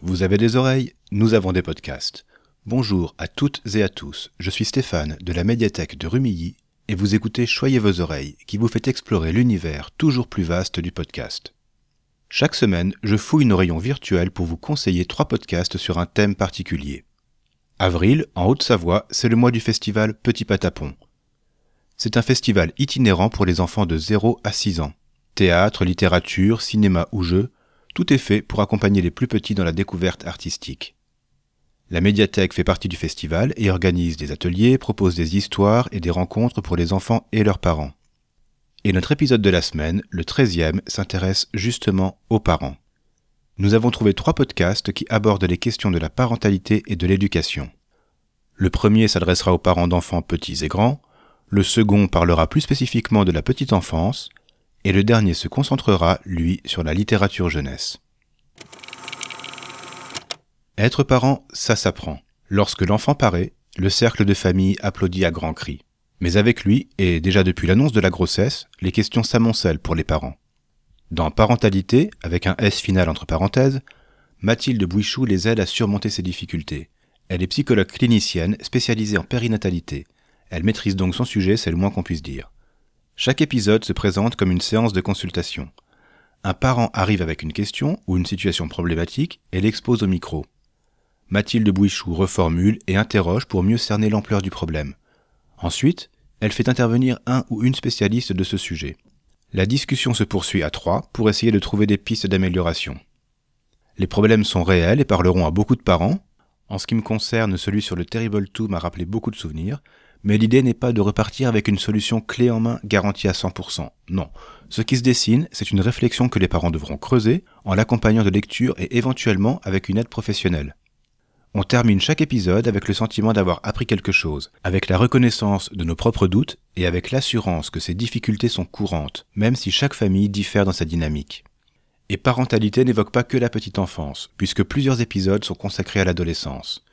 Vous avez des oreilles Nous avons des podcasts. Bonjour à toutes et à tous, je suis Stéphane de la médiathèque de Rumilly et vous écoutez Choyez vos oreilles qui vous fait explorer l'univers toujours plus vaste du podcast. Chaque semaine, je fouille nos rayons virtuels pour vous conseiller trois podcasts sur un thème particulier. Avril, en Haute-Savoie, c'est le mois du festival Petit Patapon. C'est un festival itinérant pour les enfants de 0 à 6 ans. Théâtre, littérature, cinéma ou jeux, tout est fait pour accompagner les plus petits dans la découverte artistique. La médiathèque fait partie du festival et organise des ateliers, propose des histoires et des rencontres pour les enfants et leurs parents. Et notre épisode de la semaine, le 13e, s'intéresse justement aux parents. Nous avons trouvé trois podcasts qui abordent les questions de la parentalité et de l'éducation. Le premier s'adressera aux parents d'enfants petits et grands, le second parlera plus spécifiquement de la petite enfance, et le dernier se concentrera, lui, sur la littérature jeunesse. Être parent, ça s'apprend. Lorsque l'enfant paraît, le cercle de famille applaudit à grands cris. Mais avec lui, et déjà depuis l'annonce de la grossesse, les questions s'amoncellent pour les parents. Dans Parentalité, avec un S final entre parenthèses, Mathilde Bouichou les aide à surmonter ces difficultés. Elle est psychologue clinicienne spécialisée en périnatalité. Elle maîtrise donc son sujet, c'est le moins qu'on puisse dire. Chaque épisode se présente comme une séance de consultation. Un parent arrive avec une question ou une situation problématique et l'expose au micro. Mathilde Bouichou reformule et interroge pour mieux cerner l'ampleur du problème. Ensuite, elle fait intervenir un ou une spécialiste de ce sujet. La discussion se poursuit à trois pour essayer de trouver des pistes d'amélioration. Les problèmes sont réels et parleront à beaucoup de parents. En ce qui me concerne, celui sur le Terrible 2 m'a rappelé beaucoup de souvenirs, mais l'idée n'est pas de repartir avec une solution clé en main garantie à 100%. Non. Ce qui se dessine, c'est une réflexion que les parents devront creuser en l'accompagnant de lecture et éventuellement avec une aide professionnelle. On termine chaque épisode avec le sentiment d'avoir appris quelque chose, avec la reconnaissance de nos propres doutes et avec l'assurance que ces difficultés sont courantes, même si chaque famille diffère dans sa dynamique. Et parentalité n'évoque pas que la petite enfance, puisque plusieurs épisodes sont consacrés à l'adolescence,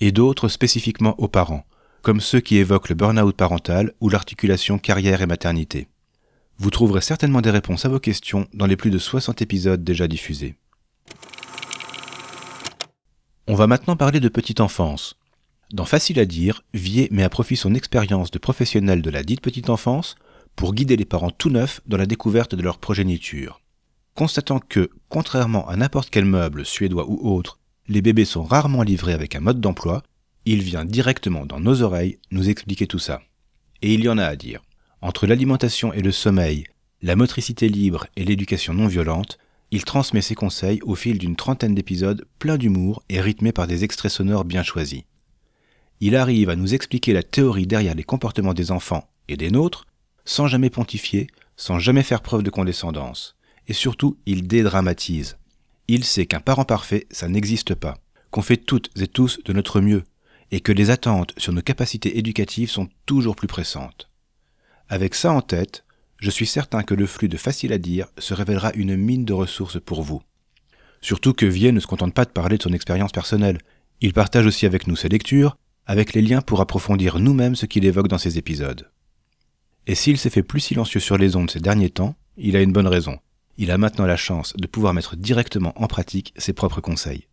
et d'autres spécifiquement aux parents, comme ceux qui évoquent le burn-out parental ou l'articulation carrière et maternité. Vous trouverez certainement des réponses à vos questions dans les plus de 60 épisodes déjà diffusés. On va maintenant parler de petite enfance. Dans Facile à dire, Vier met à profit son expérience de professionnel de la dite petite enfance pour guider les parents tout neufs dans la découverte de leur progéniture. Constatant que, contrairement à n'importe quel meuble suédois ou autre, les bébés sont rarement livrés avec un mode d'emploi, il vient directement dans nos oreilles nous expliquer tout ça. Et il y en a à dire. Entre l'alimentation et le sommeil, la motricité libre et l'éducation non violente, il transmet ses conseils au fil d'une trentaine d'épisodes pleins d'humour et rythmés par des extraits sonores bien choisis. Il arrive à nous expliquer la théorie derrière les comportements des enfants et des nôtres, sans jamais pontifier, sans jamais faire preuve de condescendance. Et surtout, il dédramatise. Il sait qu'un parent parfait, ça n'existe pas, qu'on fait toutes et tous de notre mieux, et que les attentes sur nos capacités éducatives sont toujours plus pressantes. Avec ça en tête, je suis certain que le flux de facile à dire se révélera une mine de ressources pour vous. Surtout que Vier ne se contente pas de parler de son expérience personnelle, il partage aussi avec nous ses lectures, avec les liens pour approfondir nous-mêmes ce qu'il évoque dans ses épisodes. Et s'il s'est fait plus silencieux sur les ondes ces derniers temps, il a une bonne raison. Il a maintenant la chance de pouvoir mettre directement en pratique ses propres conseils.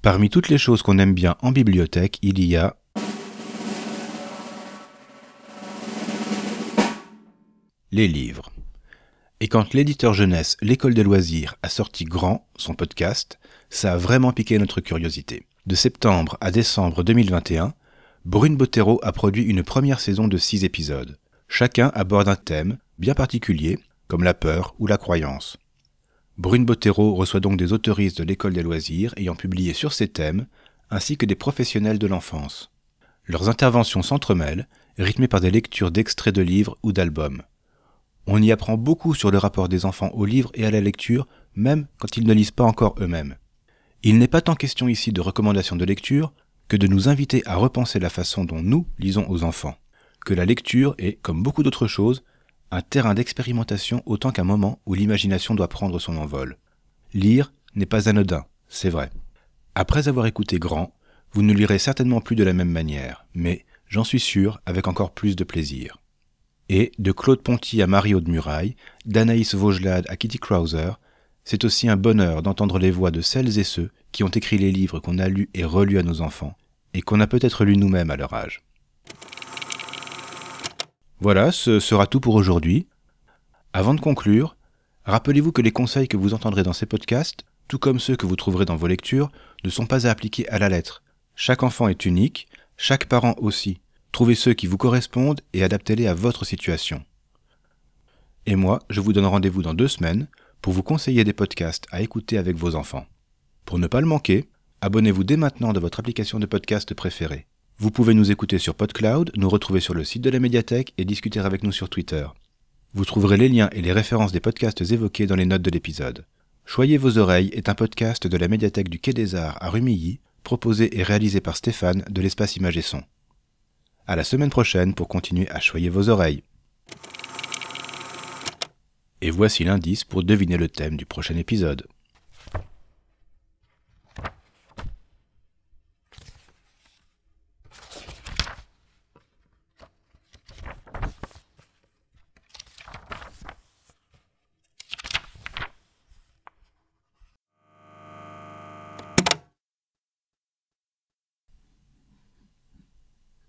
Parmi toutes les choses qu'on aime bien en bibliothèque, il y a les livres. Et quand l'éditeur jeunesse L'école des loisirs a sorti Grand, son podcast, ça a vraiment piqué notre curiosité. De septembre à décembre 2021, Brune Bottero a produit une première saison de six épisodes. Chacun aborde un thème bien particulier, comme la peur ou la croyance. Brune Bottero reçoit donc des autoristes de l'école des loisirs ayant publié sur ces thèmes, ainsi que des professionnels de l'enfance. Leurs interventions s'entremêlent, rythmées par des lectures d'extraits de livres ou d'albums. On y apprend beaucoup sur le rapport des enfants aux livres et à la lecture, même quand ils ne lisent pas encore eux-mêmes. Il n'est pas tant question ici de recommandations de lecture que de nous inviter à repenser la façon dont nous lisons aux enfants, que la lecture est, comme beaucoup d'autres choses, un terrain d'expérimentation autant qu'un moment où l'imagination doit prendre son envol. Lire n'est pas anodin, c'est vrai. Après avoir écouté Grand, vous ne lirez certainement plus de la même manière, mais, j'en suis sûr, avec encore plus de plaisir. Et, de Claude Ponty à Mario de Muraille, d'Anaïs Vaugelade à Kitty Krauser, c'est aussi un bonheur d'entendre les voix de celles et ceux qui ont écrit les livres qu'on a lus et relus à nos enfants, et qu'on a peut-être lus nous-mêmes à leur âge. Voilà, ce sera tout pour aujourd'hui. Avant de conclure, rappelez-vous que les conseils que vous entendrez dans ces podcasts, tout comme ceux que vous trouverez dans vos lectures, ne sont pas à appliquer à la lettre. Chaque enfant est unique, chaque parent aussi. Trouvez ceux qui vous correspondent et adaptez-les à votre situation. Et moi, je vous donne rendez-vous dans deux semaines pour vous conseiller des podcasts à écouter avec vos enfants. Pour ne pas le manquer, abonnez-vous dès maintenant de votre application de podcast préférée. Vous pouvez nous écouter sur PodCloud, nous retrouver sur le site de la médiathèque et discuter avec nous sur Twitter. Vous trouverez les liens et les références des podcasts évoqués dans les notes de l'épisode. Choyez vos oreilles est un podcast de la médiathèque du Quai des Arts à Rumilly, proposé et réalisé par Stéphane de l'espace Image et Son. À la semaine prochaine pour continuer à choyer vos oreilles. Et voici l'indice pour deviner le thème du prochain épisode.